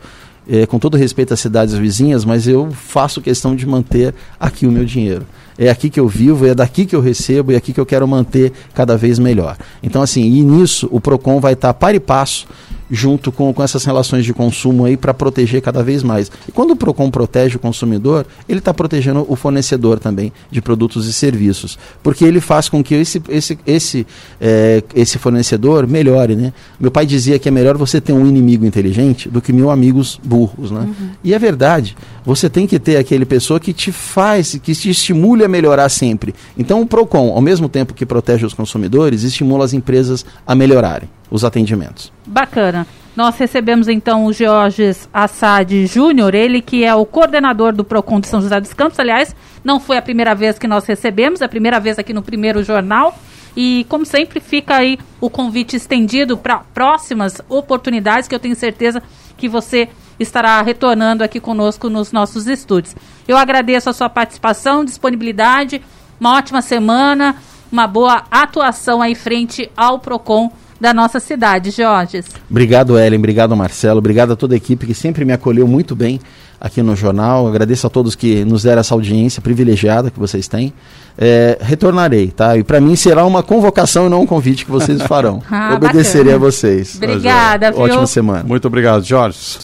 É, com todo respeito às cidades vizinhas, mas eu faço questão de manter aqui o meu dinheiro é aqui que eu vivo, é daqui que eu recebo e é aqui que eu quero manter cada vez melhor. Então, assim, e nisso o PROCON vai estar par e passo junto com, com essas relações de consumo aí para proteger cada vez mais. E quando o PROCON protege o consumidor, ele está protegendo o fornecedor também de produtos e serviços, porque ele faz com que esse, esse, esse, é, esse fornecedor melhore. Né? Meu pai dizia que é melhor você ter um inimigo inteligente do que mil amigos burros. Né? Uhum. E é verdade, você tem que ter aquele pessoa que te faz, que te estimule a melhorar sempre. Então o PROCON, ao mesmo tempo que protege os consumidores, estimula as empresas a melhorarem os atendimentos. Bacana. Nós recebemos então o Georges Assad Júnior, ele que é o coordenador do PROCON de São José dos Campos. Aliás, não foi a primeira vez que nós recebemos, é a primeira vez aqui no primeiro jornal. E, como sempre, fica aí o convite estendido para próximas oportunidades que eu tenho certeza que você estará retornando aqui conosco nos nossos estúdios. Eu agradeço a sua participação, disponibilidade, uma ótima semana, uma boa atuação aí frente ao PROCON da nossa cidade, Jorge. Obrigado, Ellen. Obrigado, Marcelo. Obrigado a toda a equipe que sempre me acolheu muito bem aqui no jornal. Agradeço a todos que nos deram essa audiência privilegiada que vocês têm. É, retornarei, tá? E para mim será uma convocação e não um convite que vocês farão. ah, Obedecerei bacana. a vocês. Obrigada, viu? Ótima semana. Muito obrigado, Jorge.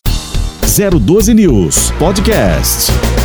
012 News Podcast.